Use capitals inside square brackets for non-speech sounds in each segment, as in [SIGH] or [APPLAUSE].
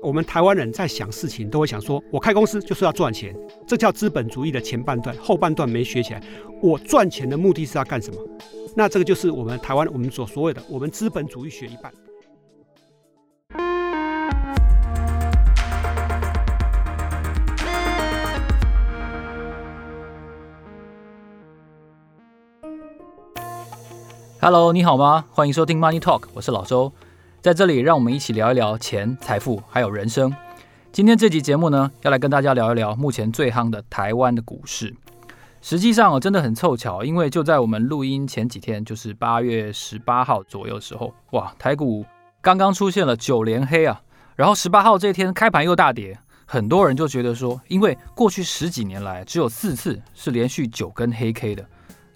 我们台湾人在想事情，都会想说：我开公司就是要赚钱，这叫资本主义的前半段，后半段没学起来。我赚钱的目的是要干什么？那这个就是我们台湾我们所所谓的我们资本主义学一半。Hello，你好吗？欢迎收听 Money Talk，我是老周。在这里，让我们一起聊一聊钱、财富，还有人生。今天这集节目呢，要来跟大家聊一聊目前最夯的台湾的股市。实际上哦，真的很凑巧，因为就在我们录音前几天，就是八月十八号左右的时候，哇，台股刚刚出现了九连黑啊，然后十八号这天开盘又大跌，很多人就觉得说，因为过去十几年来只有四次是连续九根黑 K 的。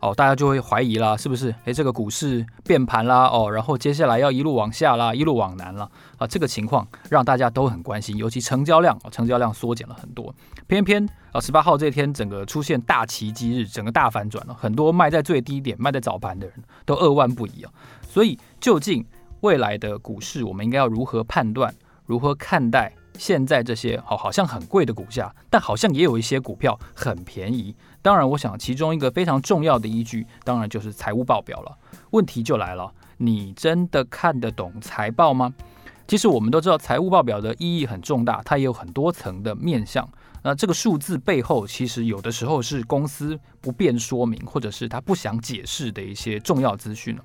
哦，大家就会怀疑啦，是不是？诶，这个股市变盘啦，哦，然后接下来要一路往下啦，一路往南了啊，这个情况让大家都很关心，尤其成交量，成交量缩减了很多。偏偏啊，十八号这天整个出现大奇迹日，整个大反转了，很多卖在最低点、卖在早盘的人都扼腕不已啊。所以，究竟未来的股市，我们应该要如何判断？如何看待？现在这些好，好像很贵的股价，但好像也有一些股票很便宜。当然，我想其中一个非常重要的依据，当然就是财务报表了。问题就来了，你真的看得懂财报吗？其实我们都知道，财务报表的意义很重大，它也有很多层的面向。那这个数字背后，其实有的时候是公司不便说明，或者是他不想解释的一些重要资讯。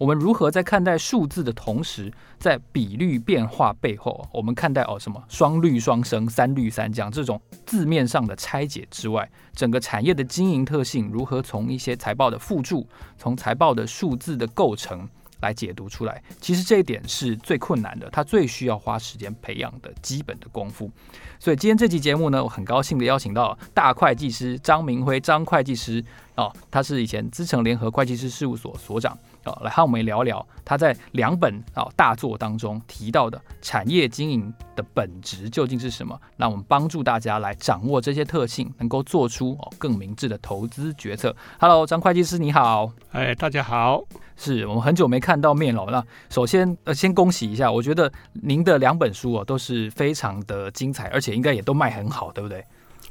我们如何在看待数字的同时，在比率变化背后，我们看待哦什么双率双升、三率三降这种字面上的拆解之外，整个产业的经营特性如何从一些财报的附注，从财报的数字的构成来解读出来？其实这一点是最困难的，它最需要花时间培养的基本的功夫。所以今天这期节目呢，我很高兴的邀请到大会计师张明辉张会计师哦，他是以前资诚联合会计师事务所所长。啊，来和我们聊聊他在两本啊大作当中提到的产业经营的本质究竟是什么？那我们帮助大家来掌握这些特性，能够做出哦更明智的投资决策。Hello，张会计师你好，哎，大家好，是我们很久没看到面了。那首先呃，先恭喜一下，我觉得您的两本书哦都是非常的精彩，而且应该也都卖很好，对不对？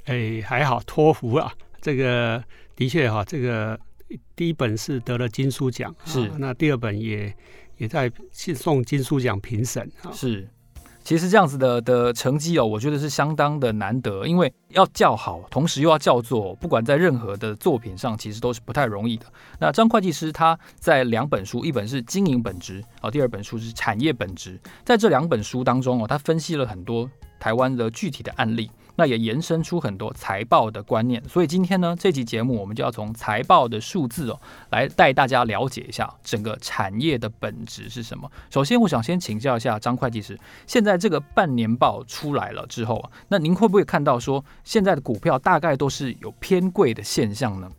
哎，还好托福啊，这个的确哈，这个。第一本是得了金书奖，是、啊、那第二本也也在送金书奖评审，是。其实这样子的的成绩哦，我觉得是相当的难得，因为要叫好，同时又要叫座，不管在任何的作品上，其实都是不太容易的。那张会计师他在两本书，一本是经营本质啊，第二本书是产业本质，在这两本书当中哦，他分析了很多台湾的具体的案例。那也延伸出很多财报的观念，所以今天呢，这期节目我们就要从财报的数字哦，来带大家了解一下整个产业的本质是什么。首先，我想先请教一下张会计师，现在这个半年报出来了之后啊，那您会不会看到说，现在的股票大概都是有偏贵的现象呢？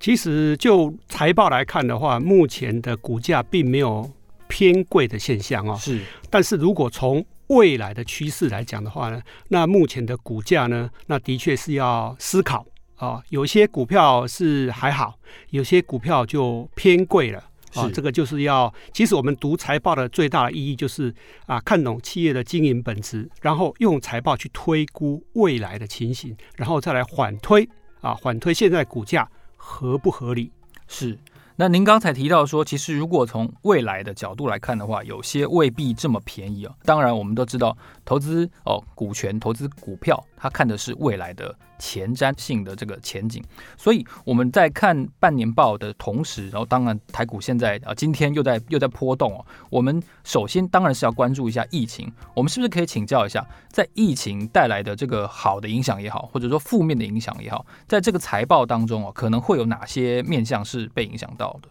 其实就财报来看的话，目前的股价并没有偏贵的现象哦。是，但是如果从未来的趋势来讲的话呢，那目前的股价呢，那的确是要思考啊。有些股票是还好，有些股票就偏贵了啊。这个就是要，其实我们读财报的最大的意义就是啊，看懂企业的经营本质，然后用财报去推估未来的情形，然后再来缓推啊，缓推现在股价合不合理？是。那您刚才提到说，其实如果从未来的角度来看的话，有些未必这么便宜啊。当然，我们都知道投资哦，股权投资股票，它看的是未来的。前瞻性的这个前景，所以我们在看半年报的同时，然后当然台股现在啊今天又在又在波动哦。我们首先当然是要关注一下疫情，我们是不是可以请教一下，在疫情带来的这个好的影响也好，或者说负面的影响也好，在这个财报当中哦，可能会有哪些面向是被影响到的？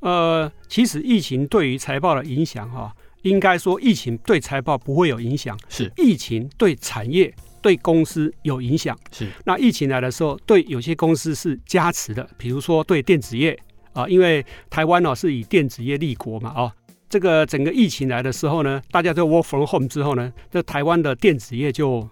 呃，其实疫情对于财报的影响哈，应该说疫情对财报不会有影响，是疫情对产业。对公司有影响，是。那疫情来的时候，对有些公司是加持的，比如说对电子业啊，因为台湾呢、哦、是以电子业立国嘛，哦，这个整个疫情来的时候呢，大家都 work from home 之后呢，这台湾的电子业就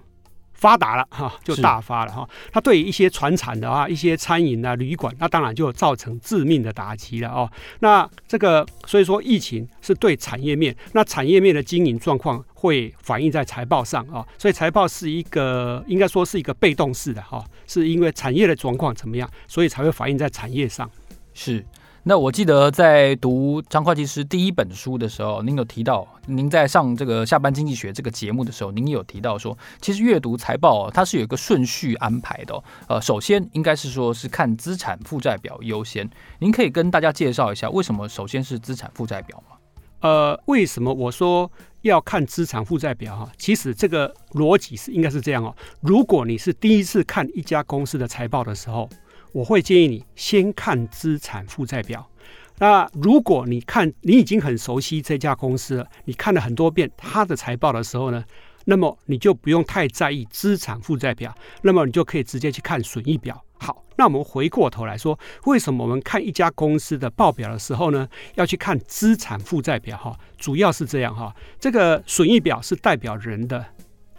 发达了哈，就大发了哈。它对于一些船产的啊，一些餐饮啊、旅馆，那当然就造成致命的打击了哦。那这个所以说，疫情是对产业面，那产业面的经营状况会反映在财报上啊。所以财报是一个应该说是一个被动式的哈，是因为产业的状况怎么样，所以才会反映在产业上。是。那我记得在读张会计师第一本书的时候，您有提到，您在上这个下班经济学这个节目的时候，您有提到说，其实阅读财报它是有一个顺序安排的。呃，首先应该是说是看资产负债表优先。您可以跟大家介绍一下，为什么首先是资产负债表吗？呃，为什么我说要看资产负债表哈？其实这个逻辑是应该是这样哦。如果你是第一次看一家公司的财报的时候，我会建议你先看资产负债表。那如果你看你已经很熟悉这家公司了，你看了很多遍它的财报的时候呢，那么你就不用太在意资产负债表，那么你就可以直接去看损益表。好，那我们回过头来说，为什么我们看一家公司的报表的时候呢，要去看资产负债表？哈，主要是这样哈。这个损益表是代表人的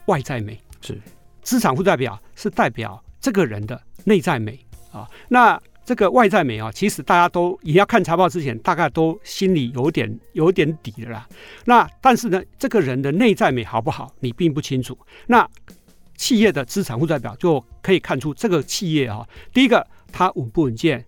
外在美，是资产负债表是代表这个人的内在美。啊，那这个外在美啊，其实大家都也要看财报之前，大概都心里有点有点底的啦。那但是呢，这个人的内在美好不好，你并不清楚。那企业的资产负债表就可以看出这个企业啊，第一个它稳不稳健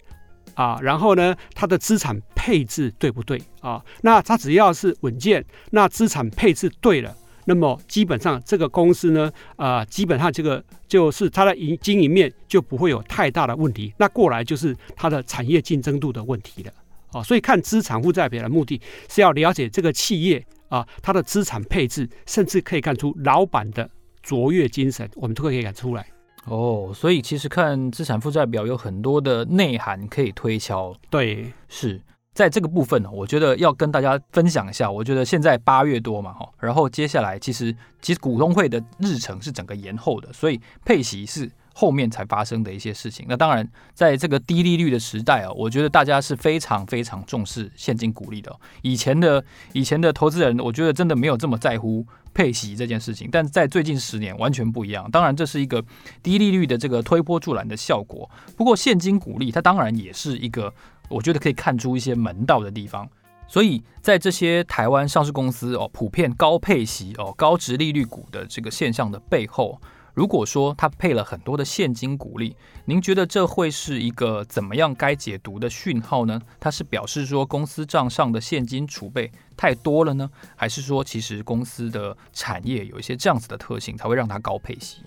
啊，然后呢，它的资产配置对不对啊？那它只要是稳健，那资产配置对了。那么基本上这个公司呢，啊、呃，基本上这个就是它的营经营面就不会有太大的问题。那过来就是它的产业竞争度的问题了，哦，所以看资产负债表的目的是要了解这个企业啊，它的资产配置，甚至可以看出老板的卓越精神，我们都可以看出来。哦，所以其实看资产负债表有很多的内涵可以推敲。对，是。在这个部分呢，我觉得要跟大家分享一下。我觉得现在八月多嘛，哈，然后接下来其实其实股东会的日程是整个延后的，所以配息是后面才发生的一些事情。那当然，在这个低利率的时代啊，我觉得大家是非常非常重视现金股利的。以前的以前的投资人，我觉得真的没有这么在乎配息这件事情，但是在最近十年完全不一样。当然，这是一个低利率的这个推波助澜的效果。不过，现金股利它当然也是一个。我觉得可以看出一些门道的地方，所以在这些台湾上市公司哦，普遍高配息哦、高殖利率股的这个现象的背后，如果说它配了很多的现金股利，您觉得这会是一个怎么样该解读的讯号呢？它是表示说公司账上的现金储备太多了呢，还是说其实公司的产业有一些这样子的特性才会让它高配息？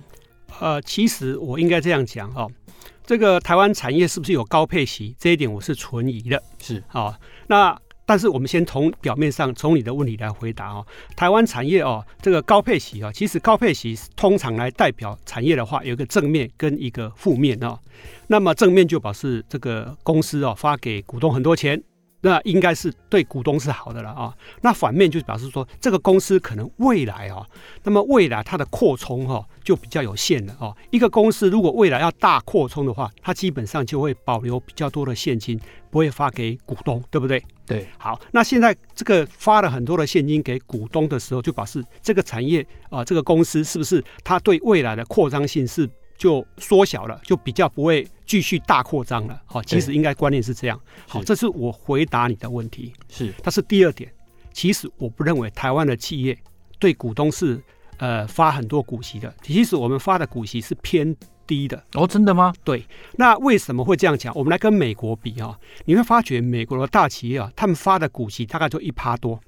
呃，其实我应该这样讲哦。这个台湾产业是不是有高配息？这一点我是存疑的。是啊、哦，那但是我们先从表面上，从你的问题来回答哦。台湾产业哦，这个高配息啊、哦，其实高配息通常来代表产业的话，有一个正面跟一个负面哦。那么正面就表示这个公司哦发给股东很多钱。那应该是对股东是好的了啊。那反面就表示说，这个公司可能未来啊，那么未来它的扩充哈就比较有限了啊。一个公司如果未来要大扩充的话，它基本上就会保留比较多的现金，不会发给股东，对不对？对。好，那现在这个发了很多的现金给股东的时候，就表示这个产业啊，这个公司是不是它对未来的扩张性是？就缩小了，就比较不会继续大扩张了。好，其实应该观念是这样。好，这是我回答你的问题。是，但是第二点，其实我不认为台湾的企业对股东是呃发很多股息的。其实我们发的股息是偏低的。哦，真的吗？对。那为什么会这样讲？我们来跟美国比啊，你会发觉美国的大企业啊，他们发的股息大概就一趴多。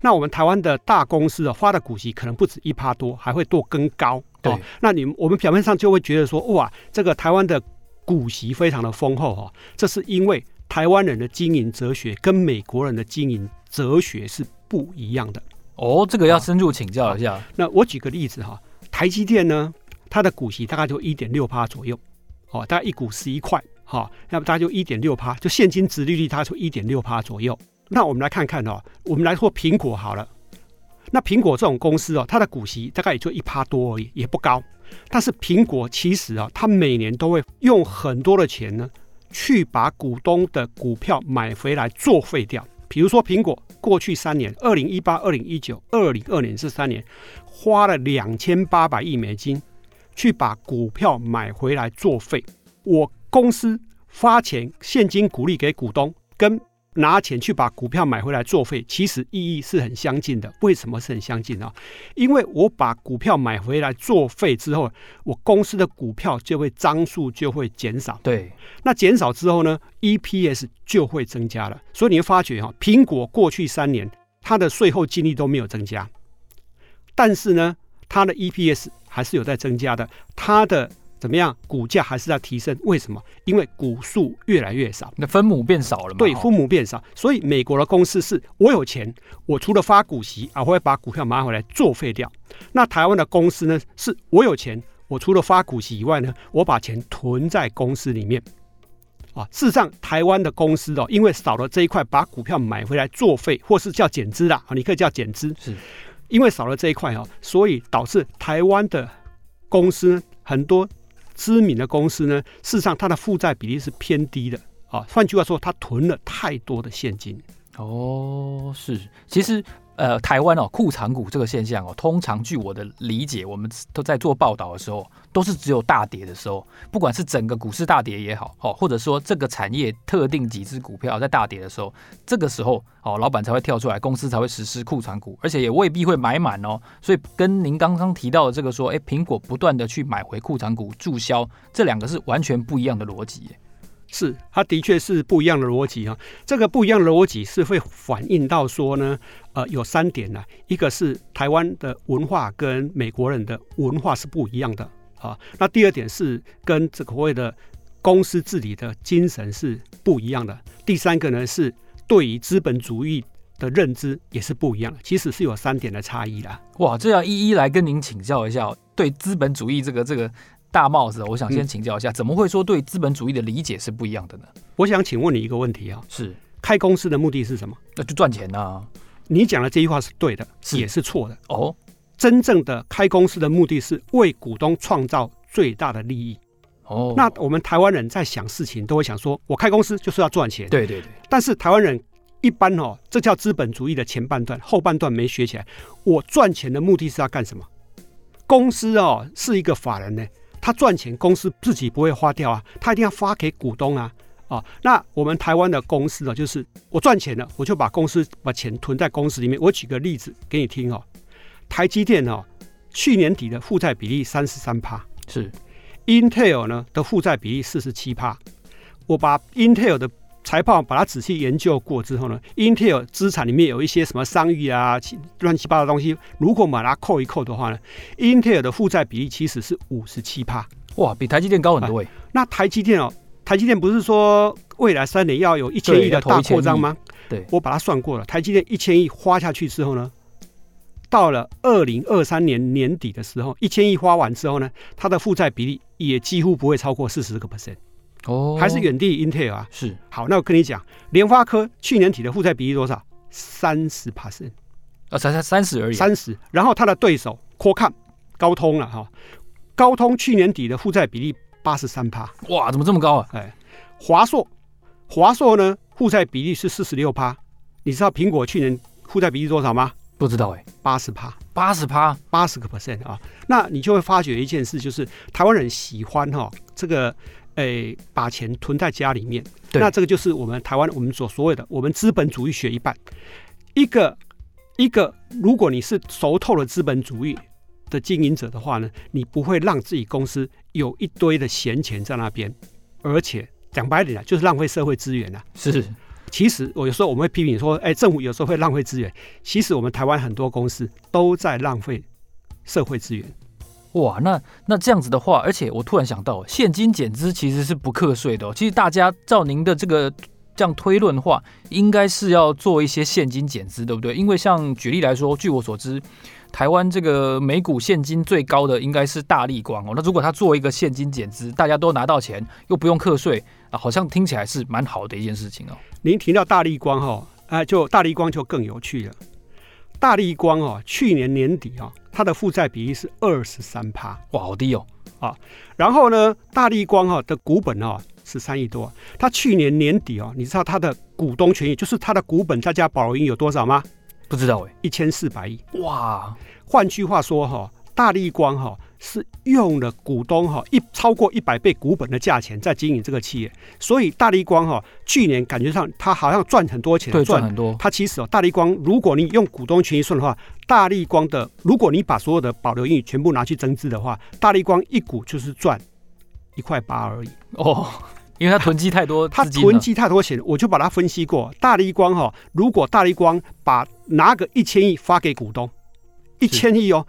那我们台湾的大公司啊，发的股息可能不止一趴多，还会多更高。对、哦，那你我们表面上就会觉得说，哇，这个台湾的股息非常的丰厚哈、哦，这是因为台湾人的经营哲学跟美国人的经营哲学是不一样的。哦，这个要深入请教一下。那我举个例子哈，台积电呢，它的股息大概就一点六趴左右，哦，大概一股十一块，哈、哦，那么大概就一点六趴，就现金值利率它就一点六趴左右。那我们来看看哦，我们来说苹果好了。那苹果这种公司哦，它的股息大概也就一趴多而已，也不高。但是苹果其实啊，它每年都会用很多的钱呢，去把股东的股票买回来作废掉。比如说苹果过去三年，二零一八、二零一九、二零二年这三年，花了两千八百亿美金，去把股票买回来作废。我公司发钱现金股利给股东，跟拿钱去把股票买回来作废，其实意义是很相近的。为什么是很相近呢？因为我把股票买回来作废之后，我公司的股票就会张数就会减少。对，那减少之后呢，EPS 就会增加了。所以你会发觉哈，苹果过去三年它的税后净利都没有增加，但是呢，它的 EPS 还是有在增加的，它的。怎么样？股价还是在提升？为什么？因为股数越来越少，那分母变少了嘛？对，分母变少，所以美国的公司是我有钱，我除了发股息啊，我会把股票买回来作废掉。那台湾的公司呢？是我有钱，我除了发股息以外呢，我把钱囤在公司里面。啊，事实上，台湾的公司哦，因为少了这一块，把股票买回来作废，或是叫减资啦，啊，你可以叫减资，是因为少了这一块哦，所以导致台湾的公司很多。知名的公司呢，事实上它的负债比例是偏低的啊。换句话说，它囤了太多的现金。哦，是，其实。呃，台湾哦，库藏股这个现象哦，通常据我的理解，我们都在做报道的时候，都是只有大跌的时候，不管是整个股市大跌也好，哦，或者说这个产业特定几只股票在大跌的时候，这个时候哦，老板才会跳出来，公司才会实施库藏股，而且也未必会买满哦。所以跟您刚刚提到的这个说，哎，苹果不断的去买回库藏股注销，这两个是完全不一样的逻辑。是，它的确是不一样的逻辑啊。这个不一样的逻辑是会反映到说呢，呃，有三点呢、一个是台湾的文化跟美国人的文化是不一样的啊。那第二点是跟这个所谓的公司治理的精神是不一样的。第三个呢是对于资本主义的认知也是不一样的。其实是有三点的差异啦。哇，这要一一来跟您请教一下，对资本主义这个这个。大帽子，我想先请教一下，嗯、怎么会说对资本主义的理解是不一样的呢？我想请问你一个问题啊，是开公司的目的是什么？那就赚钱呐、啊。你讲的这句话是对的，是也是错的哦。真正的开公司的目的是为股东创造最大的利益。哦，那我们台湾人在想事情都会想说，我开公司就是要赚钱。对对对。但是台湾人一般哦，这叫资本主义的前半段，后半段没学起来。我赚钱的目的是要干什么？公司哦是一个法人呢。他赚钱，公司自己不会花掉啊，他一定要发给股东啊，啊，那我们台湾的公司呢，就是我赚钱了，我就把公司把钱囤在公司里面。我举个例子给你听哦，台积电哦，去年底的负债比例三十三趴，是，Intel 呢的负债比例四十七趴，我把 Intel 的财报把它仔细研究过之后呢，Intel 资产里面有一些什么商誉啊、乱七八糟东西，如果把它扣一扣的话呢，Intel 的负债比例其实是五十七趴，哇，比台积电高很多哎。那台积电哦，台积电不是说未来三年要有一千亿的大扩张吗？对，我把它算过了，台积电一千亿花下去之后呢，到了二零二三年年底的时候，一千亿花完之后呢，它的负债比例也几乎不会超过四十个 percent。哦，还是远低于 Intel 啊？是。好，那我跟你讲，联发科去年底的负债比例多少？三十 percent，啊，才才三十而已。三十。然后它的对手 Qualcomm 高通了哈，高通去年底的负债比例八十三趴。哇，怎么这么高啊？哎，华硕，华硕呢负债比例是四十六趴。你知道苹果去年负债比例多少吗？不知道哎，八十趴，八十趴，八十个 percent 啊。那你就会发觉一件事，就是台湾人喜欢哈这个。诶，把钱囤在家里面，那这个就是我们台湾我们所所谓的我们资本主义学一半。一个一个，如果你是熟透了资本主义的经营者的话呢，你不会让自己公司有一堆的闲钱在那边，而且讲白点啊，就是浪费社会资源啊。是，其实我有时候我们会批评说，哎，政府有时候会浪费资源，其实我们台湾很多公司都在浪费社会资源。哇，那那这样子的话，而且我突然想到，现金减资其实是不课税的哦。其实大家照您的这个这样推论的话，应该是要做一些现金减资，对不对？因为像举例来说，据我所知，台湾这个每股现金最高的应该是大立光哦。那如果他做一个现金减资，大家都拿到钱，又不用课税，好像听起来是蛮好的一件事情哦。您提到大立光哈、哦，哎，就大立光就更有趣了。大立光哦，去年年底啊、哦。它的负债比例是二十三趴，哇，好低哦！啊，然后呢，大立光哈的股本哦是三亿多，它去年年底哦，你知道它的股东权益就是它的股本再加保留金有多少吗？不知道哎，一千四百亿，哇！换句话说哈，大立光哈是用了股东哈一超过一百倍股本的价钱在经营这个企业，所以大立光哈去年感觉上它好像赚很多钱，赚很多。它其实哦，大立光如果你用股东权益算的话，大立光的如果你把所有的保留盈余全部拿去增资的话，大立光一股就是赚一块八而已哦，因为他囤积太多，他囤积太多钱，我就把它分析过，大立光哈，如果大立光把拿个一千亿发给股东，一千亿哦。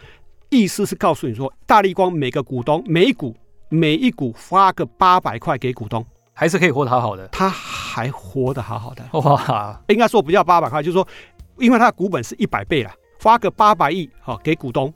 意思是告诉你说，大力光每个股东每股每一股发个八百块给股东，还是可以活得好好的。他还活得好好的 [LAUGHS] 哇！应该说不叫八百块，就是说，因为他的股本是一百倍了，发个八百亿好给股东，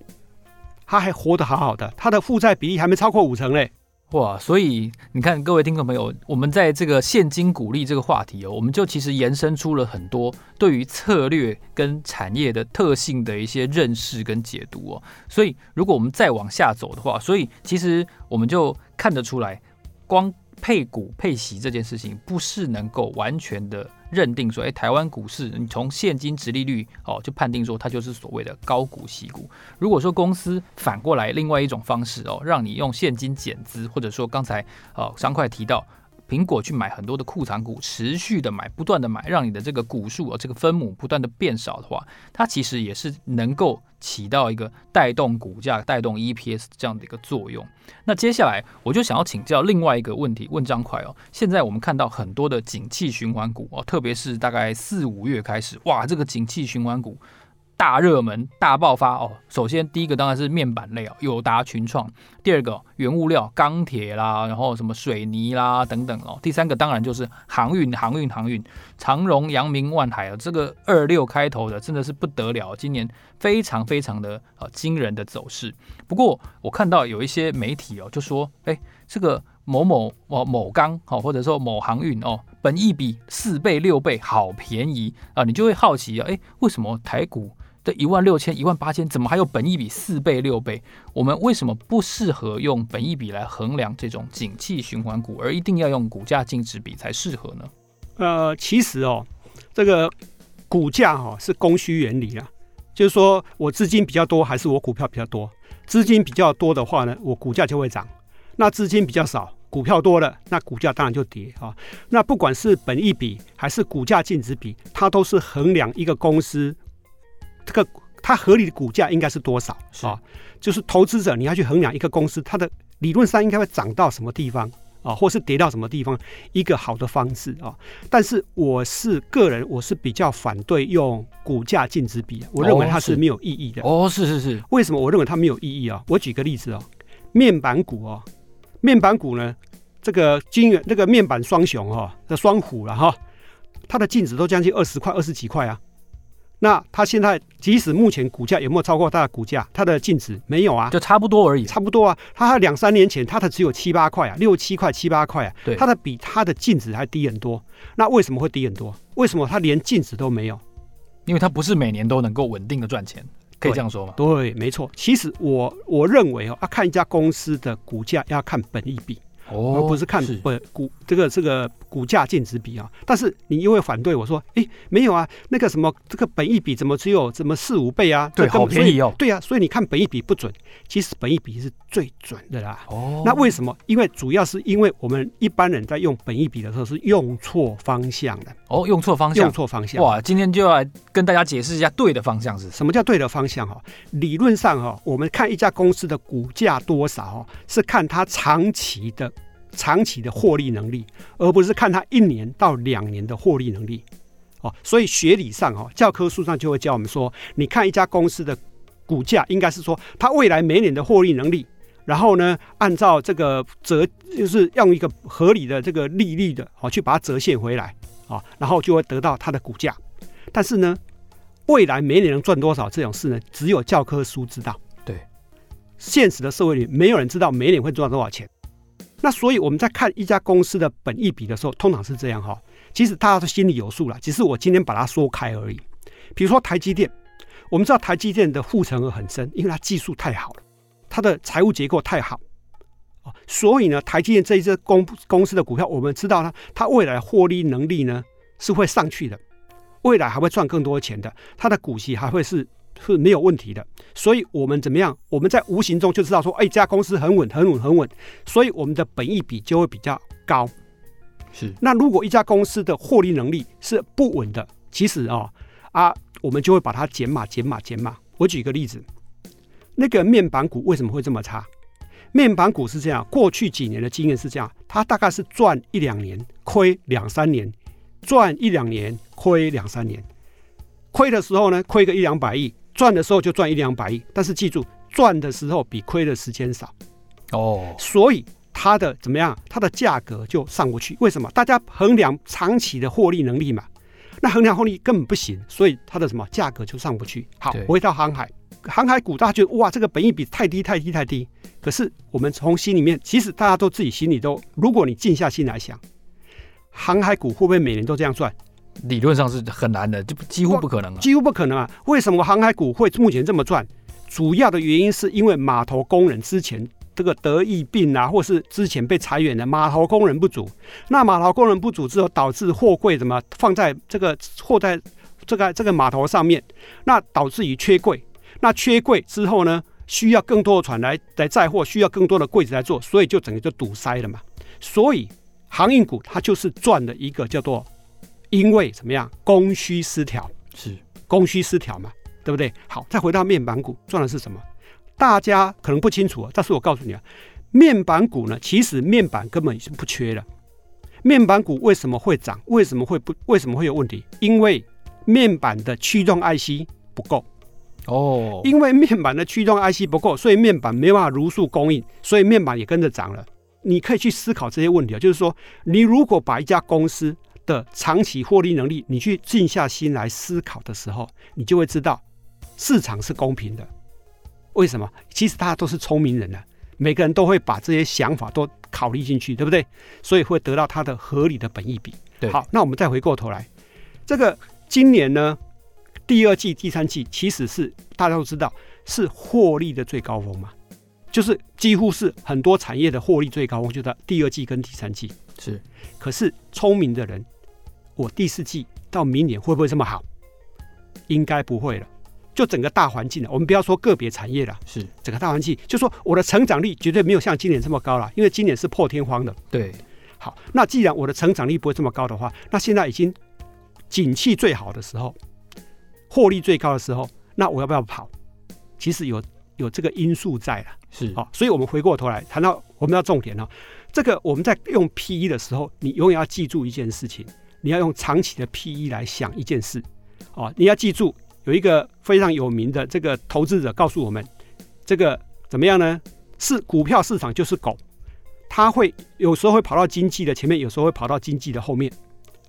他还活得好好的，他的负债比例还没超过五成嘞。哇，所以你看，各位听众朋友，我们在这个现金鼓励这个话题哦，我们就其实延伸出了很多对于策略跟产业的特性的一些认识跟解读哦。所以，如果我们再往下走的话，所以其实我们就看得出来，光配股配息这件事情不是能够完全的。认定说，哎，台湾股市，你从现金值利率哦，就判定说它就是所谓的高股息股。如果说公司反过来另外一种方式哦，让你用现金减资，或者说刚才哦，商块提到。苹果去买很多的库藏股，持续的买，不断的买，让你的这个股数啊，这个分母不断的变少的话，它其实也是能够起到一个带动股价、带动 EPS 这样的一个作用。那接下来我就想要请教另外一个问题，问张快哦。现在我们看到很多的景气循环股哦，特别是大概四五月开始，哇，这个景气循环股。大热门、大爆发哦！首先，第一个当然是面板类哦，友达、群创；第二个，原物料、钢铁啦，然后什么水泥啦等等哦。第三个当然就是航运、航运、航运，长荣、阳明、万海啊，这个二六开头的真的是不得了，今年非常非常的呃惊人的走势。不过，我看到有一些媒体哦就说，哎，这个某某哦某钢哦，或者说某航运哦，本一比四倍、六倍，好便宜啊！你就会好奇啊，哎，为什么台股？这一万六千、一万八千，怎么还有本一比四倍、六倍？我们为什么不适合用本一比来衡量这种景气循环股，而一定要用股价净值比才适合呢？呃，其实哦，这个股价哈、哦、是供需原理啊，就是说我资金比较多，还是我股票比较多？资金比较多的话呢，我股价就会涨；那资金比较少，股票多了，那股价当然就跌啊。那不管是本一比还是股价净值比，它都是衡量一个公司。这个它合理的股价应该是多少啊、哦？就是投资者你要去衡量一个公司，它的理论上应该会涨到什么地方啊、哦，或是跌到什么地方，一个好的方式啊、哦。但是我是个人，我是比较反对用股价净值比，我认为它是没有意义的。哦，是是是，为什么我认为它没有意义啊？我举个例子哦，面板股哦，面板股呢，这个金元那个面板双雄哈、哦，这双虎了哈、哦，它的净值都将近二十块，二十几块啊。那它现在即使目前股价有没有超过它的股价？它的净值没有啊，就差不多而已，差不多啊。它两三年前它的只有七八块啊，六七块、七八块啊，对，它的比它的净值还低很多。那为什么会低很多？为什么它连净值都没有？因为它不是每年都能够稳定的赚钱，可以这样说吗？对，对，没错。其实我我认为哦，要看一家公司的股价要看本益比。哦，而不是看本股这个这个股价净值比啊，但是你又会反对我说，哎，没有啊，那个什么这个本益比怎么只有怎么四五倍啊？对，好便宜哦。对啊，所以你看本益比不准，其实本益比是最准的啦。哦，那为什么？因为主要是因为我们一般人在用本益比的时候是用错方向的。哦，用错方向，用错方向。哇，今天就要来跟大家解释一下对的方向是什么？叫对的方向？哈，理论上哈，我们看一家公司的股价多少，是看它长期的。长期的获利能力，而不是看他一年到两年的获利能力，哦，所以学理上哦，教科书上就会教我们说，你看一家公司的股价，应该是说它未来每年的获利能力，然后呢，按照这个折，就是用一个合理的这个利率的，哦，去把它折现回来，啊，然后就会得到它的股价。但是呢，未来每年能赚多少这种事呢，只有教科书知道，对，现实的社会里没有人知道每年会赚多少钱。那所以我们在看一家公司的本益比的时候，通常是这样哈。其实大家都心里有数了，只是我今天把它说开而已。比如说台积电，我们知道台积电的护城河很深，因为它技术太好了，它的财务结构太好，所以呢，台积电这一支公公司的股票，我们知道呢，它未来获利能力呢是会上去的，未来还会赚更多钱的，它的股息还会是是没有问题的。所以我们怎么样？我们在无形中就知道说，哎，这家公司很稳，很稳，很稳。所以我们的本益比就会比较高。是。那如果一家公司的获利能力是不稳的，其实啊、哦、啊，我们就会把它减码、减码、减码。我举个例子，那个面板股为什么会这么差？面板股是这样，过去几年的经验是这样，它大概是赚一两年，亏两三年，赚一两年，亏两三年。亏的时候呢，亏个一两百亿。赚的时候就赚一两百亿，但是记住，赚的时候比亏的时间少哦，所以它的怎么样？它的价格就上不去。为什么？大家衡量长期的获利能力嘛，那衡量获利根本不行，所以它的什么价格就上不去。好，回到航海，航海股大家觉得哇，这个本益比太低太低太低。可是我们从心里面，其实大家都自己心里都，如果你静下心来想，航海股会不会每年都这样赚？理论上是很难的，就几乎不可能啊，几乎不可能啊！为什么航海股会目前这么赚？主要的原因是因为码头工人之前这个得疫病啊，或是之前被裁员的码头工人不足。那码头工人不足之后，导致货柜怎么放在这个货在这个这个码头上面，那导致于缺柜。那缺柜之后呢，需要更多的船来来载货，需要更多的柜子来做，所以就整个就堵塞了嘛。所以航运股它就是赚的一个叫做。因为怎么样，供需失调是供需失调嘛，对不对？好，再回到面板股，赚的是什么？大家可能不清楚，但是我告诉你啊，面板股呢，其实面板根本已经不缺了。面板股为什么会涨？为什么会不？为什么会有问题？因为面板的驱动 IC 不够哦，因为面板的驱动 IC 不够，所以面板没办法如数供应，所以面板也跟着涨了。你可以去思考这些问题啊，就是说，你如果把一家公司的长期获利能力，你去静下心来思考的时候，你就会知道市场是公平的。为什么？其实大家都是聪明人呢、啊，每个人都会把这些想法都考虑进去，对不对？所以会得到它的合理的本益比。对，好，那我们再回过头来，这个今年呢，第二季、第三季其实是大家都知道是获利的最高峰嘛，就是几乎是很多产业的获利最高峰，就在第二季跟第三季。是，可是聪明的人。我第四季到明年会不会这么好？应该不会了。就整个大环境了，我们不要说个别产业了，是整个大环境，就说我的成长率绝对没有像今年这么高了，因为今年是破天荒的。对，好，那既然我的成长率不会这么高的话，那现在已经景气最好的时候，获利最高的时候，那我要不要跑？其实有有这个因素在了，是好，所以我们回过头来谈到我们要重点哦，这个我们在用 PE 的时候，你永远要记住一件事情。你要用长期的 PE 来想一件事，哦，你要记住有一个非常有名的这个投资者告诉我们，这个怎么样呢？是股票市场就是狗，它会有时候会跑到经济的前面，有时候会跑到经济的后面，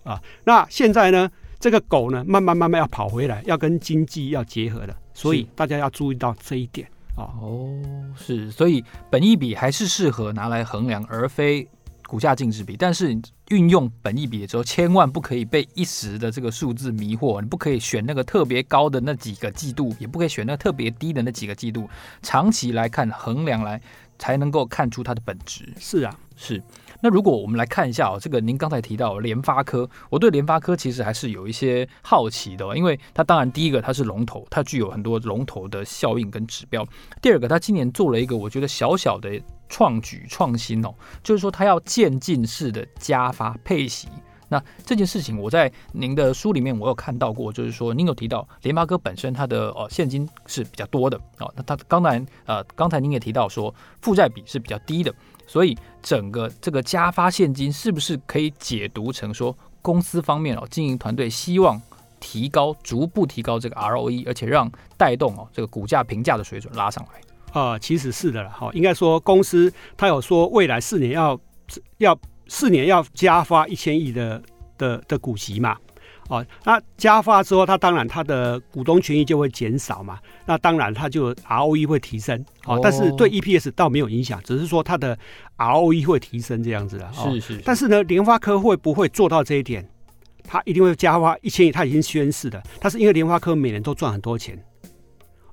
啊，那现在呢，这个狗呢，慢慢慢慢要跑回来，要跟经济要结合了，所以大家要注意到这一点啊。哦，是，所以本益比还是适合拿来衡量，而非。股价净值比，但是运用本益比的时候，千万不可以被一时的这个数字迷惑。你不可以选那个特别高的那几个季度，也不可以选那个特别低的那几个季度。长期来看，衡量来才能够看出它的本质。是啊，是。那如果我们来看一下哦，这个您刚才提到联发科，我对联发科其实还是有一些好奇的哦，因为它当然第一个它是龙头，它具有很多龙头的效应跟指标。第二个，它今年做了一个我觉得小小的创举创新哦，就是说它要渐进式的加发配息。那这件事情我在您的书里面我有看到过，就是说您有提到联发科本身它的呃现金是比较多的哦，那它刚才呃刚才您也提到说负债比是比较低的。所以整个这个加发现金是不是可以解读成说，公司方面哦，经营团队希望提高，逐步提高这个 ROE，而且让带动哦这个股价评价的水准拉上来？啊、呃，其实是的了哈，应该说公司他有说未来四年要要四年要加发一千亿的的的股息嘛。哦，那加发之后，它当然它的股东权益就会减少嘛，那当然它就 ROE 会提升，哦，但是对 EPS 倒没有影响，只是说它的 ROE 会提升这样子的。是是，是。但是呢，联发科会不会做到这一点？它一定会加发一千亿，它已经宣示的。它是因为联发科每年都赚很多钱，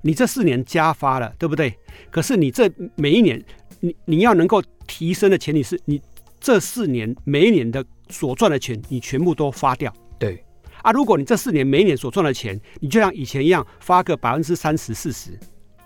你这四年加发了，对不对？可是你这每一年，你你要能够提升的前提是你这四年每一年的所赚的钱，你全部都发掉。对。啊，如果你这四年每年所赚的钱，你就像以前一样发个百分之三十、四十，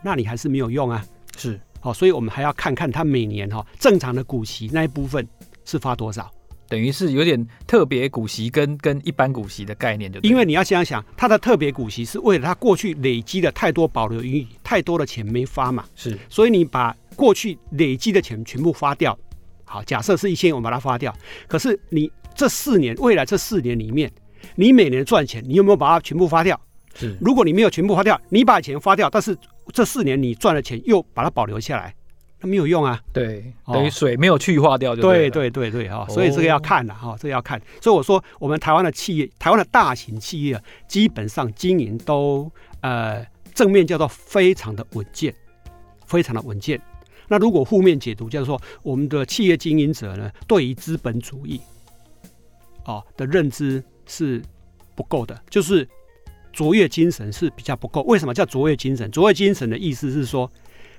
那你还是没有用啊。是，好，所以我们还要看看他每年哈正常的股息那一部分是发多少。等于是有点特别股息跟跟一般股息的概念，就因为你要想想，他的特别股息是为了他过去累积的太多保留盈余，太多的钱没发嘛，是，所以你把过去累积的钱全部发掉，好，假设是一千，我们把它发掉，可是你这四年，未来这四年里面，你每年赚钱，你有没有把它全部花掉？是，如果你没有全部花掉，你把钱花掉，但是这四年你赚的钱又把它保留下来。那没有用啊，对，等于水没有去化掉就对，对对对对哈，所以这个要看了哈，这个要看。所以我说，我们台湾的企业，台湾的大型企业，基本上经营都呃正面叫做非常的稳健，非常的稳健。那如果负面解读，就是说我们的企业经营者呢，对于资本主义哦的认知是不够的，就是卓越精神是比较不够。为什么叫卓越精神？卓越精神的意思是说，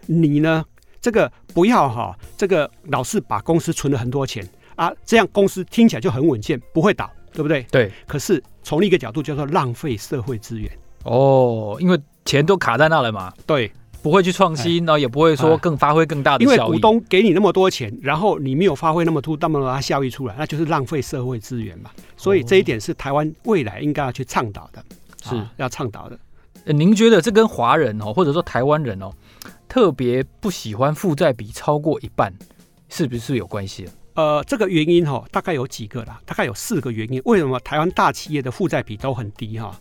你呢？这个不要哈，这个老是把公司存了很多钱啊，这样公司听起来就很稳健，不会倒，对不对？对。可是从另一个角度叫做浪费社会资源哦，因为钱都卡在那了嘛。对，不会去创新，然后也不会说更发挥更大的效益。因为股东给你那么多钱，然后你没有发挥那么多那么多效益出来，那就是浪费社会资源嘛。所以这一点是台湾未来应该要去倡导的，是要倡导的。您觉得这跟华人哦，或者说台湾人哦？特别不喜欢负债比超过一半，是不是有关系？呃，这个原因哈，大概有几个啦，大概有四个原因。为什么台湾大企业的负债比都很低哈？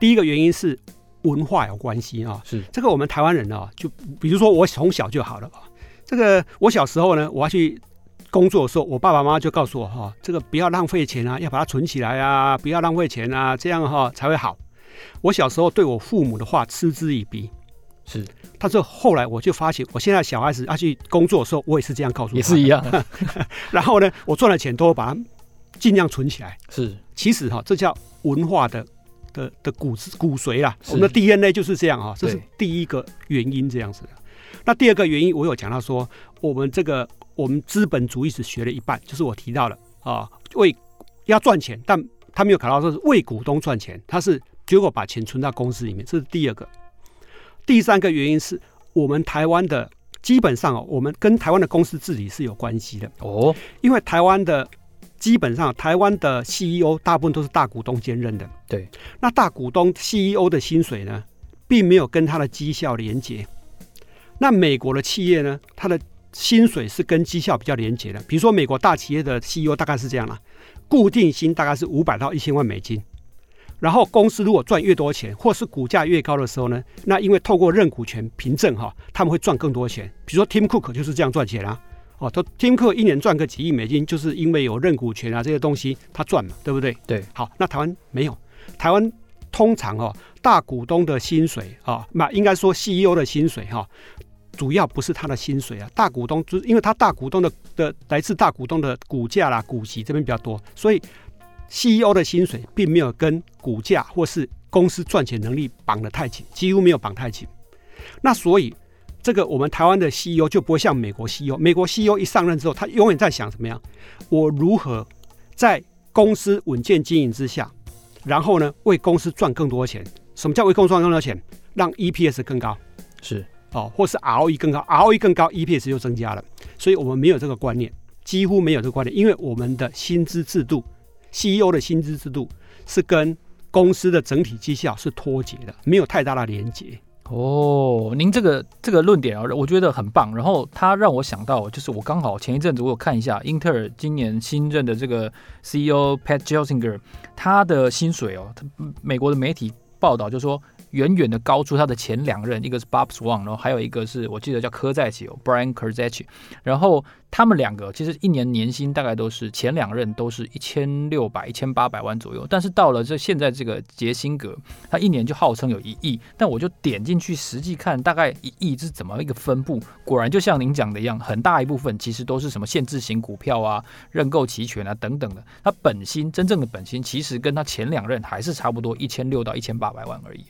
第一个原因是文化有关系啊，是这个我们台湾人啊，就比如说我从小就好了吧。这个我小时候呢，我要去工作的时候，我爸爸妈妈就告诉我哈，这个不要浪费钱啊，要把它存起来啊，不要浪费钱啊，这样哈才会好。我小时候对我父母的话嗤之以鼻，是。但是后来我就发现，我现在小孩子要去工作的时候，我也是这样告诉他，也是一样。[LAUGHS] 然后呢，我赚了钱都会把它尽量存起来。是，其实哈，这叫文化的的的骨骨髓啦。我们的 DNA 就是这样哈，这是第一个原因这样子的。那第二个原因，我有讲到说，我们这个我们资本主义只学了一半，就是我提到了啊，为要赚钱，但他没有考虑到说是为股东赚钱，他是结果把钱存到公司里面，这是第二个。第三个原因是我们台湾的基本上哦，我们跟台湾的公司治理是有关系的哦。因为台湾的基本上，台湾的 CEO 大部分都是大股东兼任的。对，那大股东 CEO 的薪水呢，并没有跟他的绩效连结。那美国的企业呢，他的薪水是跟绩效比较连结的。比如说，美国大企业的 CEO 大概是这样啦，固定薪大概是五百到一千万美金。然后公司如果赚越多钱，或是股价越高的时候呢，那因为透过认股权凭证哈，他们会赚更多钱。比如说 Tim Cook 就是这样赚钱啊，哦，他 Tim Cook 一年赚个几亿美金，就是因为有认股权啊这些东西他赚嘛，对不对？对。好，那台湾没有，台湾通常哦，大股东的薪水啊，那应该说 CEO 的薪水哈，主要不是他的薪水啊，大股东就是因为他大股东的的来自大股东的股价啦、股息这边比较多，所以。CEO 的薪水并没有跟股价或是公司赚钱能力绑得太紧，几乎没有绑太紧。那所以，这个我们台湾的 CEO 就不会像美国 CEO。美国 CEO 一上任之后，他永远在想怎么样，我如何在公司稳健经营之下，然后呢为公司赚更多钱。什么叫为公司赚更多钱？让 EPS 更高，是哦，或是 ROE 更高，ROE 更高，EPS 就增加了。所以我们没有这个观念，几乎没有这个观念，因为我们的薪资制度。CEO 的薪资制度是跟公司的整体绩效是脱节的，没有太大的连结。哦，您这个这个论点啊，我觉得很棒。然后他让我想到，就是我刚好前一阵子我有看一下英特尔今年新任的这个 CEO Pat Gelsinger，他的薪水哦，他美国的媒体报道就说。远远的高出他的前两任，一个是 Bob Swan，然后还有一个是我记得叫科在奇哦，Brian Kerzach，然后他们两个其实一年年薪大概都是前两任都是一千六百、一千八百万左右，但是到了这现在这个杰辛格，他一年就号称有一亿，但我就点进去实际看，大概一亿是怎么一个分布？果然就像您讲的一样，很大一部分其实都是什么限制型股票啊、认购期权啊等等的，他本薪真正的本薪其实跟他前两任还是差不多一千六到一千八百万而已。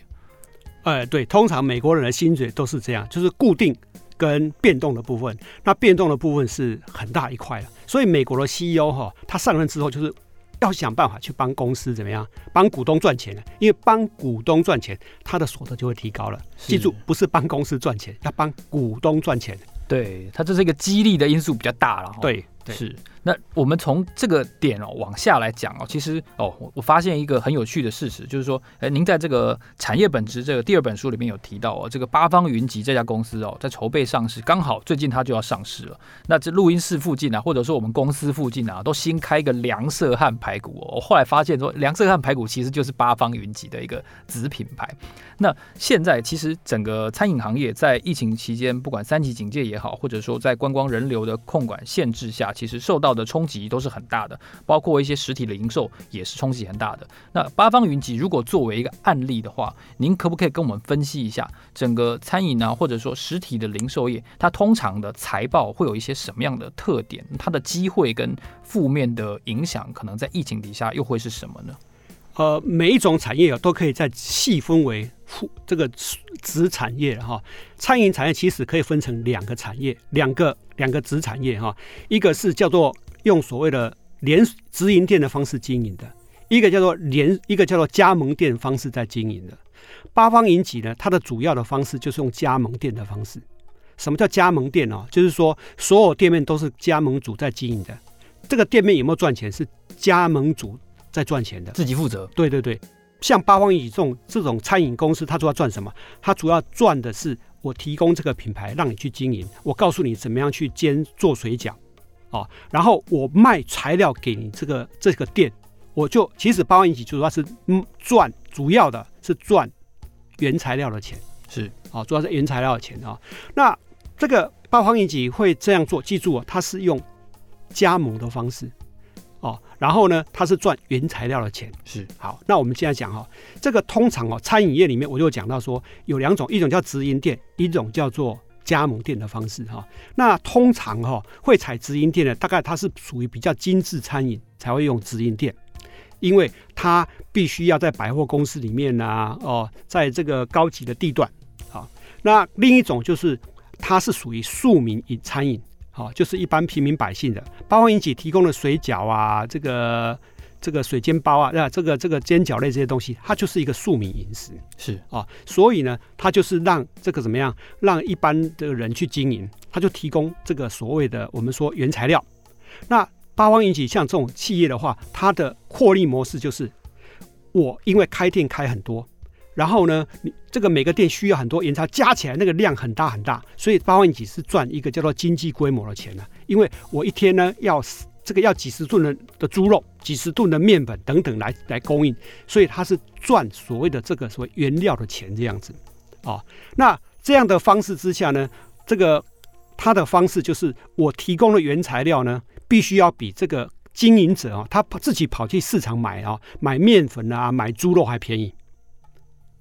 哎，对，通常美国人的薪水都是这样，就是固定跟变动的部分。那变动的部分是很大一块了，所以美国的 CEO 哈，他上任之后就是要想办法去帮公司怎么样，帮股东赚钱了。因为帮股东赚钱，他的所得就会提高了。记住，不是帮公司赚钱，要帮股东赚钱。对，它这是一个激励的因素比较大了。对，对是。那我们从这个点哦往下来讲哦，其实哦，我发现一个很有趣的事实，就是说，哎，您在这个产业本质这个第二本书里面有提到哦，这个八方云集这家公司哦，在筹备上市，刚好最近它就要上市了。那这录音室附近啊，或者说我们公司附近啊，都新开一个梁色汉排骨哦。我后来发现说，梁色汉排骨其实就是八方云集的一个子品牌。那现在其实整个餐饮行业在疫情期间，不管三级警戒也好，或者说在观光人流的控管限制下，其实受到的冲击都是很大的，包括一些实体的零售也是冲击很大的。那八方云集如果作为一个案例的话，您可不可以跟我们分析一下整个餐饮呢，或者说实体的零售业，它通常的财报会有一些什么样的特点？它的机会跟负面的影响，可能在疫情底下又会是什么呢？呃，每一种产业啊，都可以再细分为副这个子产业哈。餐饮产业其实可以分成两个产业，两个两个子产业哈，一个是叫做。用所谓的连直营店的方式经营的，一个叫做连，一个叫做加盟店方式在经营的。八方云集呢，它的主要的方式就是用加盟店的方式。什么叫加盟店呢？就是说所有店面都是加盟主在经营的。这个店面有没有赚钱，是加盟主在赚钱的，自己负责。对对对，像八方云集这种这种餐饮公司，它主要赚什么？它主要赚的是我提供这个品牌让你去经营，我告诉你怎么样去煎做水饺。哦，然后我卖材料给你这个这个店，我就其实八方云集主要是嗯赚，主要的是赚原材料的钱，是哦，主要是原材料的钱啊、哦。那这个八方云集会这样做，记住哦，它是用加盟的方式哦，然后呢，它是赚原材料的钱，是好。那我们现在讲哈、哦，这个通常哦，餐饮业里面我就讲到说有两种，一种叫直营店，一种叫做。加盟店的方式哈，那通常哈会采直营店的，大概它是属于比较精致餐饮才会用直营店，因为它必须要在百货公司里面啊，哦，在这个高级的地段啊。那另一种就是它是属于庶民饮餐饮，好，就是一般平民百姓的。八方云集提供的水饺啊，这个。这个水煎包啊，那这个这个煎饺类这些东西，它就是一个庶民饮食，是啊，所以呢，它就是让这个怎么样，让一般的人去经营，它就提供这个所谓的我们说原材料。那八方云集像这种企业的话，它的获利模式就是，我因为开店开很多，然后呢，你这个每个店需要很多原材料，加起来那个量很大很大，所以八万几是赚一个叫做经济规模的钱呢，因为我一天呢要。这个要几十吨的的猪肉，几十吨的面粉等等来来供应，所以它是赚所谓的这个所谓原料的钱这样子啊、哦。那这样的方式之下呢，这个它的方式就是我提供的原材料呢，必须要比这个经营者啊、哦，他自己跑去市场买啊、哦，买面粉啊，买猪肉还便宜，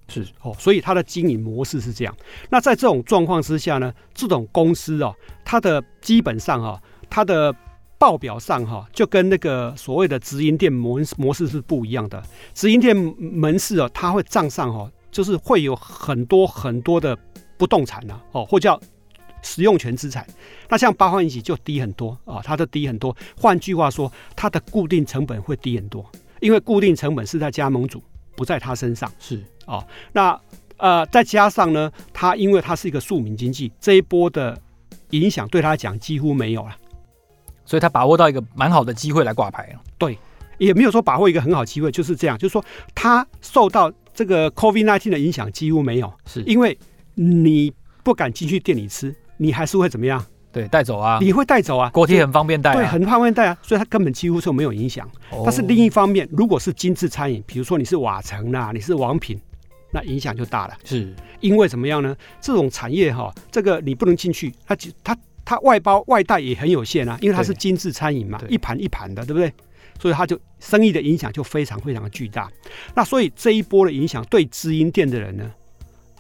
是哦。所以它的经营模式是这样。那在这种状况之下呢，这种公司哦，它的基本上哈、哦，它的。报表上哈，就跟那个所谓的直营店模模式是不一样的。直营店门市哦，它会账上哈，就是会有很多很多的不动产呐，哦，或叫使用权资产。那像八方云集就低很多啊，它的低很多。换句话说，它的固定成本会低很多，因为固定成本是在加盟主，不在他身上。是啊，那呃，再加上呢，他因为他是一个庶民经济，这一波的影响对他来讲几乎没有了。所以他把握到一个蛮好的机会来挂牌了。对，也没有说把握一个很好机会，就是这样，就是说他受到这个 COVID-19 的影响几乎没有，是因为你不敢进去店里吃，你还是会怎么样？对，带走啊，你会带走啊，锅贴很方便带啊，对，很方便带啊，所以它根本几乎就没有影响。哦。但是另一方面，如果是精致餐饮，比如说你是瓦城啊，你是王品，那影响就大了。是因为怎么样呢？这种产业哈，这个你不能进去，它它。它外包外带也很有限啊，因为它是精致餐饮嘛，一盘一盘的，对不对？所以它就生意的影响就非常非常的巨大。那所以这一波的影响对直营店的人呢，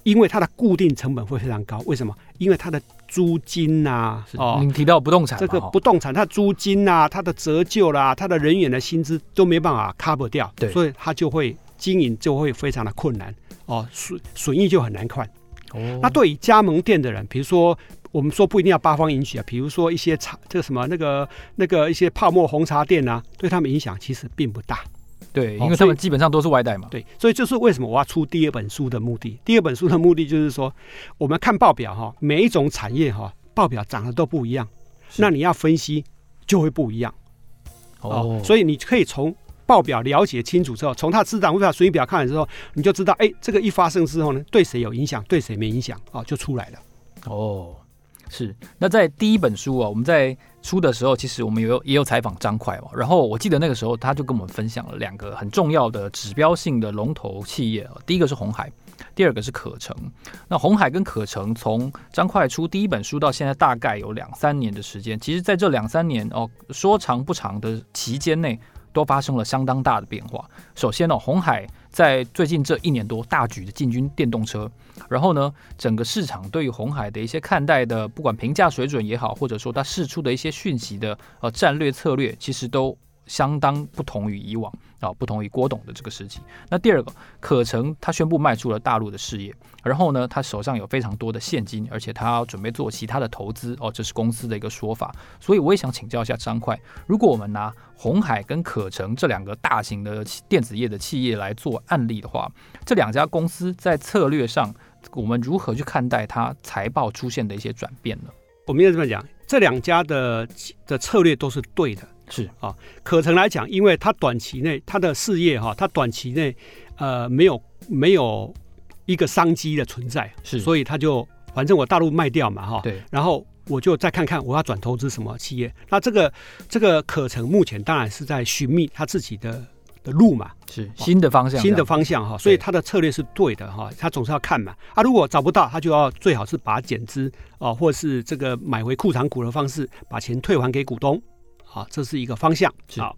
因为它的固定成本会非常高。为什么？因为它的租金呐、啊，哦，您提到不动产，这个不动产它的租金呐、啊，它的折旧啦，它的人员的薪资都没办法 cover 掉，对，所以它就会经营就会非常的困难哦，损损益就很难看。哦，那对于加盟店的人，比如说我们说不一定要八方云集啊，比如说一些茶，这个什么那个那个一些泡沫红茶店啊，对他们影响其实并不大。对，因为他们基本上都是外带嘛。对，所以就是为什么我要出第二本书的目的。第二本书的目的就是说，我们看报表哈，每一种产业哈，报表长得都不一样，那你要分析就会不一样。哦，所以你可以从报表了解清楚之后，从它资产负债损益表看了之后，你就知道，哎，这个一发生之后呢，对谁有影响，对谁没影响啊，就出来了。哦。是，那在第一本书啊，我们在出的时候，其实我们有也有采访张快嘛。然后我记得那个时候，他就跟我们分享了两个很重要的指标性的龙头企业，第一个是红海，第二个是可成。那红海跟可成从张快出第一本书到现在，大概有两三年的时间。其实，在这两三年哦，说长不长的期间内，都发生了相当大的变化。首先呢，红海在最近这一年多大举的进军电动车。然后呢，整个市场对于红海的一些看待的，不管评价水准也好，或者说它试出的一些讯息的呃战略策略，其实都相当不同于以往啊，不同于郭董的这个时期。那第二个，可成他宣布卖出了大陆的事业，然后呢，他手上有非常多的现金，而且他要准备做其他的投资哦，这是公司的一个说法。所以我也想请教一下张快，如果我们拿鸿海跟可成这两个大型的电子业的企业来做案例的话，这两家公司在策略上，我们如何去看待它财报出现的一些转变呢？我们要这么讲，这两家的的策略都是对的，是。啊。可成来讲，因为他短期内他的事业哈，他短期内呃没有没有一个商机的存在，是，所以他就反正我大陆卖掉嘛哈，对，然后我就再看看我要转投资什么企业。那这个这个可成目前当然是在寻觅他自己的。的路嘛，是新的方向，新的方向哈，所以他的策略是对的哈，他总是要看嘛。啊，如果找不到，他就要最好是把减资啊，或是这个买回库藏股的方式把钱退还给股东啊，这是一个方向好。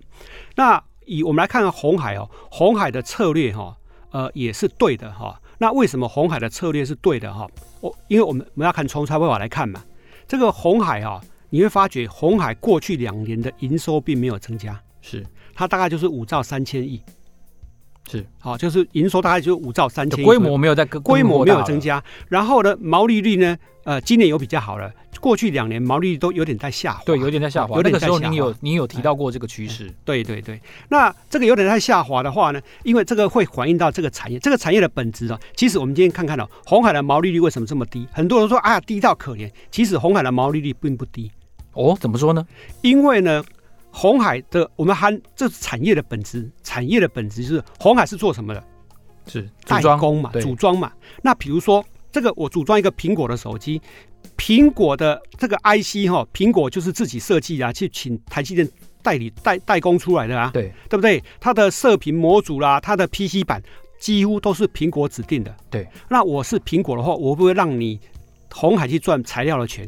那以我们来看看红海哦，红海的策略哈，呃，也是对的哈。那为什么红海的策略是对的哈？我因为我们我们要看从财报来看嘛，这个红海啊，你会发觉红海过去两年的营收并没有增加，是。它大概就是五兆三千亿，是好，就是营收大概就是五兆三千亿，规模没有在规模没有增加。然后呢，毛利率呢，呃，今年有比较好了，过去两年毛利率都有点在下滑，对，有点在下滑。有点在下滑。那个时候您有您有提到过这个趋势，对对对。那这个有点在下滑的话呢，因为这个会反映到这个产业，这个产业的本质啊。其实我们今天看看哦，红海的毛利率为什么这么低？很多人说啊，低到可怜。其实红海的毛利率并不低哦，怎么说呢？因为呢。鸿海的，我们含这是产业的本质，产业的本质就是红海是做什么的？是代工嘛，组装嘛。那比如说这个，我组装一个苹果的手机，苹果的这个 IC 哈，苹果就是自己设计啊，去请台积电代理代代工出来的啊，对对不对？它的射频模组啦，它的 PC 板几乎都是苹果指定的。对，那我是苹果的话，我不会让你红海去赚材料的钱。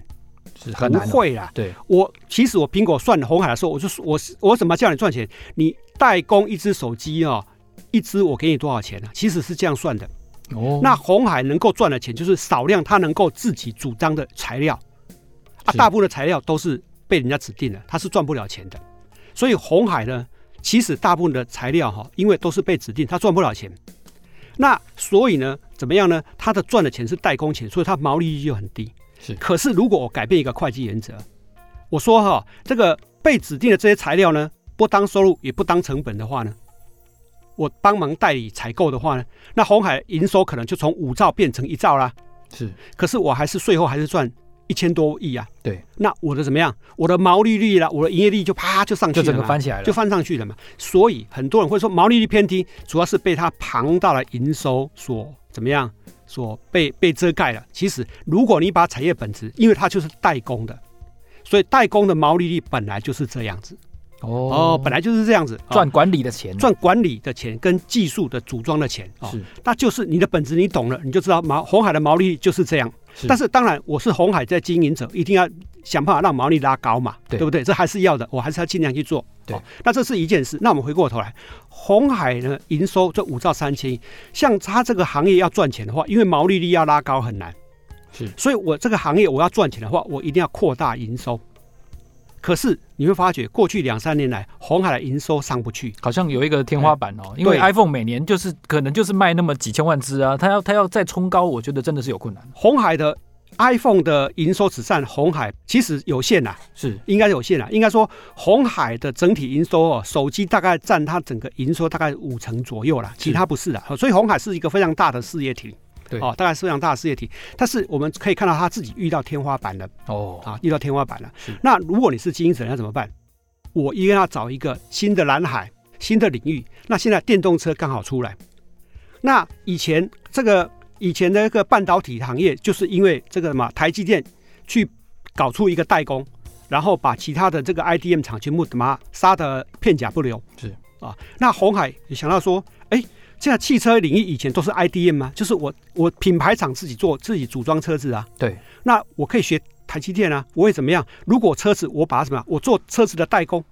很会啦，对我其实我苹果算红海的时候，我就说我我怎么叫你赚钱？你代工一只手机哦，一只我给你多少钱呢、啊？其实是这样算的。哦，那红海能够赚的钱就是少量，它能够自己主张的材料啊，大部分的材料都是被人家指定的，它是赚不了钱的。所以红海呢，其实大部分的材料哈，因为都是被指定，它赚不了钱。那所以呢，怎么样呢？它的赚的钱是代工钱，所以它毛利率就很低。是，可是如果我改变一个会计原则，我说哈，这个被指定的这些材料呢，不当收入也不当成本的话呢，我帮忙代理采购的话呢，那红海营收可能就从五兆变成一兆啦。是，可是我还是税后还是赚一千多亿啊。对，那我的怎么样？我的毛利率啦，我的营业利就啪就上去了，就整个翻起来了，就翻上去了嘛。所以很多人会说毛利率偏低，主要是被它庞大的营收所怎么样？所被被遮盖了。其实，如果你把产业本质，因为它就是代工的，所以代工的毛利率本来就是这样子。哦，哦，本来就是这样子，赚管理的钱，赚管理的钱跟技术的组装的钱。哦，是，那就是你的本质，你懂了，你就知道毛红海的毛利率就是这样。是，但是当然，我是红海在经营者，一定要想办法让毛利拉高嘛，对，对不对？这还是要的，我还是要尽量去做。对，哦，那这是一件事。那我们回过头来，红海呢，营收这五兆三千亿，像它这个行业要赚钱的话，因为毛利率要拉高很难，是，所以我这个行业我要赚钱的话，我一定要扩大营收。可是你会发觉，过去两三年来，红海的营收上不去，好像有一个天花板哦。嗯、因为 iPhone 每年就是可能就是卖那么几千万只啊，它要它要再冲高，我觉得真的是有困难。红海的 iPhone 的营收只占红海其实有限呐，是应该有限呐。应该说红海的整体营收哦，手机大概占它整个营收大概五成左右啦，其他不是的。所以红海是一个非常大的事业体，对哦，大概是非常大的事业体。但是我们可以看到他自己遇到天花板了哦，啊，遇到天花板了。那如果你是经营者，要怎么办？我一定要找一个新的蓝海、新的领域。那现在电动车刚好出来，那以前这个。以前的那个半导体行业，就是因为这个什么，台积电去搞出一个代工，然后把其他的这个 IDM 厂全部他妈杀得片甲不留。是啊，那红海也想到说，哎，现在汽车领域以前都是 IDM 吗？就是我我品牌厂自己做自己组装车子啊。对，那我可以学台积电啊，我会怎么样？如果车子我把什么样，我做车子的代工，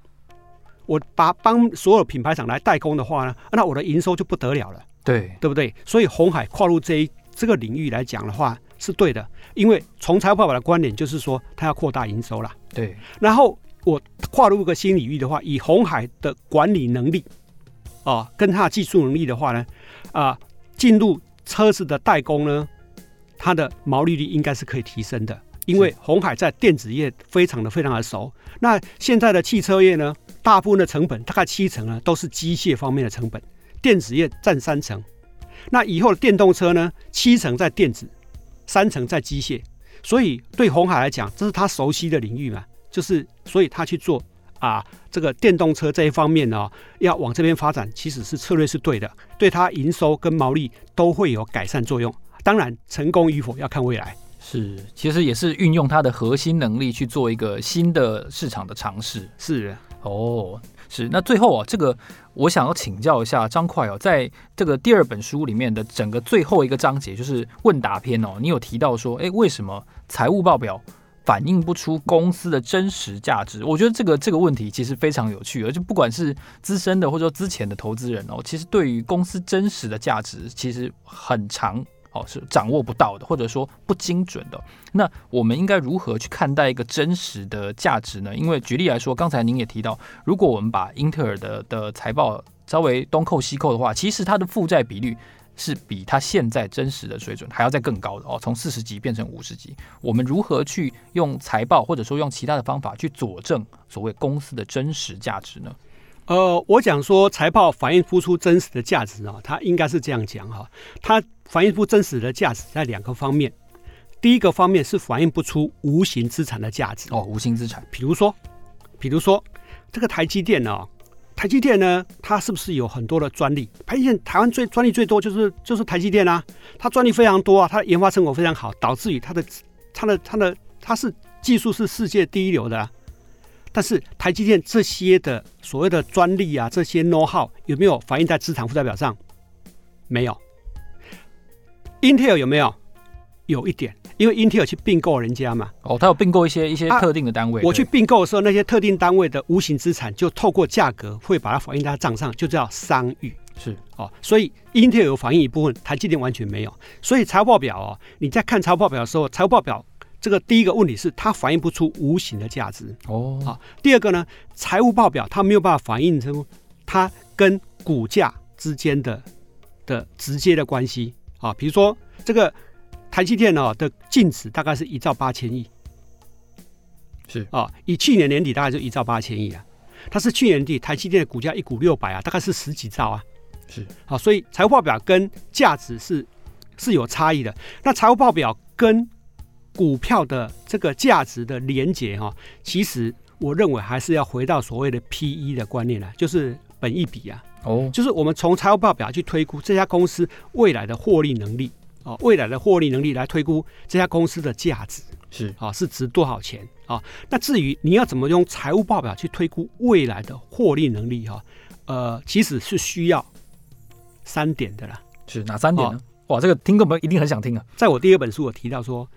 我把帮所有品牌厂来代工的话呢，那我的营收就不得了了。对，对不对？所以红海跨入这一。这个领域来讲的话是对的，因为从财报表的观点就是说，它要扩大营收了。对，然后我跨入一个新领域的话，以红海的管理能力，哦，跟它的技术能力的话呢，啊，进入车子的代工呢，它的毛利率应该是可以提升的，因为红海在电子业非常的非常的熟。那现在的汽车业呢，大部分的成本大概七成呢都是机械方面的成本，电子业占三成。那以后的电动车呢？七成在电子，三成在机械，所以对红海来讲，这是他熟悉的领域嘛，就是所以他去做啊，这个电动车这一方面呢、哦，要往这边发展，其实是策略是对的，对它营收跟毛利都会有改善作用。当然，成功与否要看未来。是，其实也是运用它的核心能力去做一个新的市场的尝试。是哦。是，那最后啊，这个我想要请教一下张快哦，在这个第二本书里面的整个最后一个章节，就是问答篇哦，你有提到说，哎，为什么财务报表反映不出公司的真实价值？我觉得这个这个问题其实非常有趣，而且不管是资深的或者说之前的投资人哦，其实对于公司真实的价值其实很长。哦，是掌握不到的，或者说不精准的。那我们应该如何去看待一个真实的价值呢？因为举例来说，刚才您也提到，如果我们把英特尔的的财报稍微东扣西扣的话，其实它的负债比率是比它现在真实的水准还要再更高的哦，从四十级变成五十级。我们如何去用财报，或者说用其他的方法去佐证所谓公司的真实价值呢？呃，我讲说财报反映不出真实的价值啊，它应该是这样讲哈，它反映不出真实的价值在两个方面，第一个方面是反映不出无形资产的价值哦，无形资产，比如说，比如说这个台积电呢，台积电呢，它是不是有很多的专利？台积电台湾最专利最多就是就是台积电啊，它专利非常多啊，它的研发成果非常好，导致于它的它的它的它是技术是世界第一流的。但是台积电这些的所谓的专利啊，这些 know how 有没有反映在资产负债表上？没有。Intel 有没有？有一点，因为 Intel 去并购人家嘛。哦，他有并购一些一些特定的单位。我去并购的时候，那些特定单位的无形资产就透过价格会把它反映在账上，就叫商誉。是哦，所以 Intel 有反映一部分，台积电完全没有。所以财务报表哦，你在看财务报表的时候，财务报表。这个第一个问题是它反映不出无形的价值哦。好，第二个呢，财务报表它没有办法反映出它跟股价之间的的直接的关系啊。比如说这个台积电哦的净值大概是一兆八千亿，是啊，以去年年底大概就一兆八千亿啊。它是去年底台积电的股价一股六百啊，大概是十几兆啊。是啊，所以财务报表跟价值是是有差异的。那财务报表跟股票的这个价值的连结哈，其实我认为还是要回到所谓的 PE 的观念了，就是本益比啊，哦，就是我们从财务报表去推估这家公司未来的获利能力啊，未来的获利能力来推估这家公司的价值是啊，是值多少钱啊？那至于你要怎么用财务报表去推估未来的获利能力哈，呃，其实是需要三点的啦。是哪三点呢？哇，这个听众朋友一定很想听啊！在我第二本书我提到说。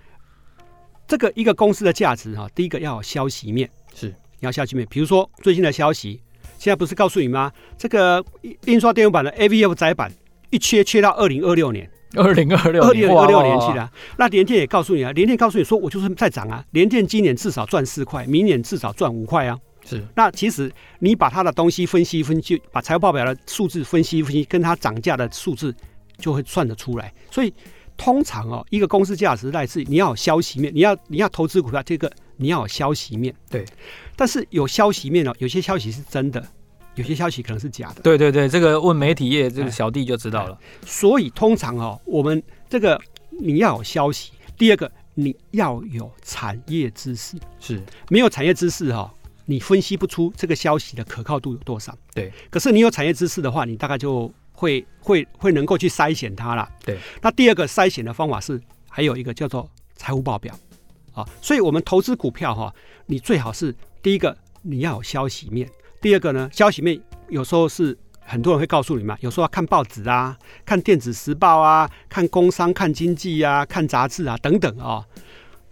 这个一个公司的价值哈，第一个要有消息面，是你要消息面。比如说最近的消息，现在不是告诉你吗？这个印刷电路板的 AVF 载板一缺缺到二零二六年，二零二六二零二六年去了。那联电也告诉你啊，联电告诉你说，我就是在涨啊。联电今年至少赚四块，明年至少赚五块啊。是。那其实你把它的东西分析分析，把财务报表的数字分析分析，跟它涨价的数字就会算得出来。所以。通常哦，一个公司价值来自你要有消息面，你要你要投资股票，这个你要有消息面。对，但是有消息面哦，有些消息是真的，有些消息可能是假的。对对对，这个问媒体业这个小弟就知道了。所以通常哦，我们这个你要有消息，第二个你要有产业知识，是没有产业知识哈、哦。你分析不出这个消息的可靠度有多少？对。可是你有产业知识的话，你大概就会会会能够去筛选它了。对。那第二个筛选的方法是，还有一个叫做财务报表啊。所以我们投资股票哈，你最好是第一个你要有消息面，第二个呢，消息面有时候是很多人会告诉你嘛，有时候要看报纸啊，看电子时报啊，看工商、看经济啊，看杂志啊等等啊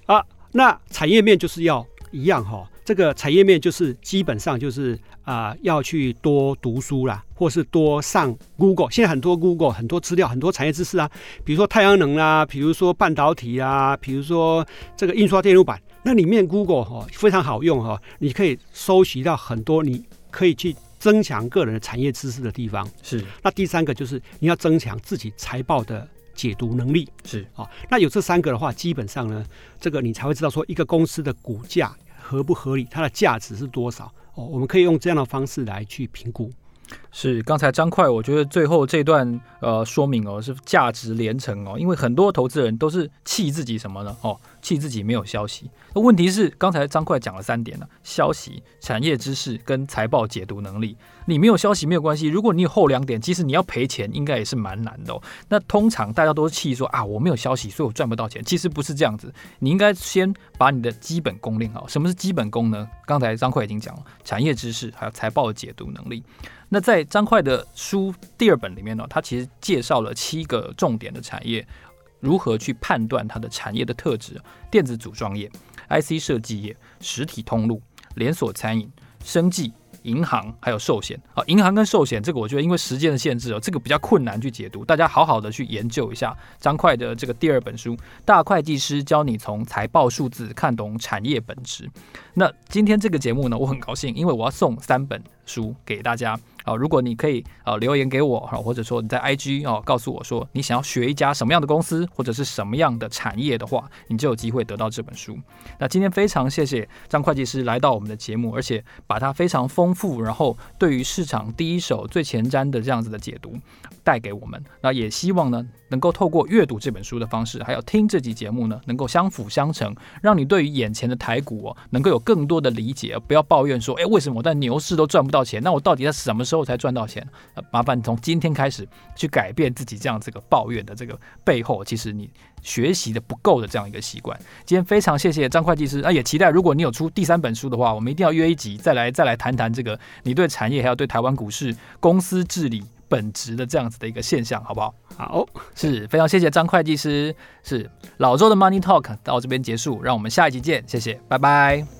啊。那产业面就是要一样哈。这个产业面就是基本上就是啊、要去多读书啦，或是多上 Google。现在很多 Google 很多资料，很多产业知识啊，比如说太阳能啊，比如说半导体啊，比如说这个印刷电路板，那里面 Google 哈、非常好用哈、你可以搜集到很多你可以去增强个人的产业知识的地方。是。那第三个就是你要增强自己财报的解读能力。是。啊、哦，那有这三个的话，基本上呢，这个你才会知道说一个公司的股价。合不合理？它的价值是多少？哦，我们可以用这样的方式来去评估。是，刚才张快，我觉得最后这段呃说明哦，是价值连城哦，因为很多投资人都是气自己什么呢？哦，气自己没有消息。那问题是，刚才张快讲了三点了：消息、产业知识跟财报解读能力。你没有消息没有关系，如果你有后两点，其实你要赔钱应该也是蛮难的哦。那通常大家都是气说啊，我没有消息，所以我赚不到钱。其实不是这样子，你应该先把你的基本功练好。什么是基本功呢？刚才张快已经讲了，产业知识还有财报的解读能力。那在张快的书第二本里面呢，他其实介绍了七个重点的产业，如何去判断它的产业的特质：电子组装业、IC 设计业、实体通路、连锁餐饮、生计。银行还有寿险啊，银行跟寿险这个，我觉得因为时间的限制哦，这个比较困难去解读。大家好好的去研究一下张会的这个第二本书《大会计师教你从财报数字看懂产业本质》。那今天这个节目呢，我很高兴，因为我要送三本书给大家。啊，如果你可以啊留言给我哈，或者说你在 IG 哦告诉我说你想要学一家什么样的公司或者是什么样的产业的话，你就有机会得到这本书。那今天非常谢谢张会计师来到我们的节目，而且把他非常丰富，然后对于市场第一手最前瞻的这样子的解读带给我们。那也希望呢能够透过阅读这本书的方式，还有听这集节目呢，能够相辅相成，让你对于眼前的台股哦能够有更多的理解，不要抱怨说，哎，为什么我在牛市都赚不到钱？那我到底在什么时候才赚到钱？麻烦你从今天开始去改变自己这样这个抱怨的这个背后，其实你学习的不够的这样一个习惯。今天非常谢谢张会计师，啊，也期待如果你有出第三本书的话，我们一定要约一集再来再来谈谈这个你对产业还有对台湾股市公司治理本职的这样子的一个现象，好不好？好，是非常谢谢张会计师，是老周的 Money Talk 到这边结束，让我们下一集见，谢谢，拜拜。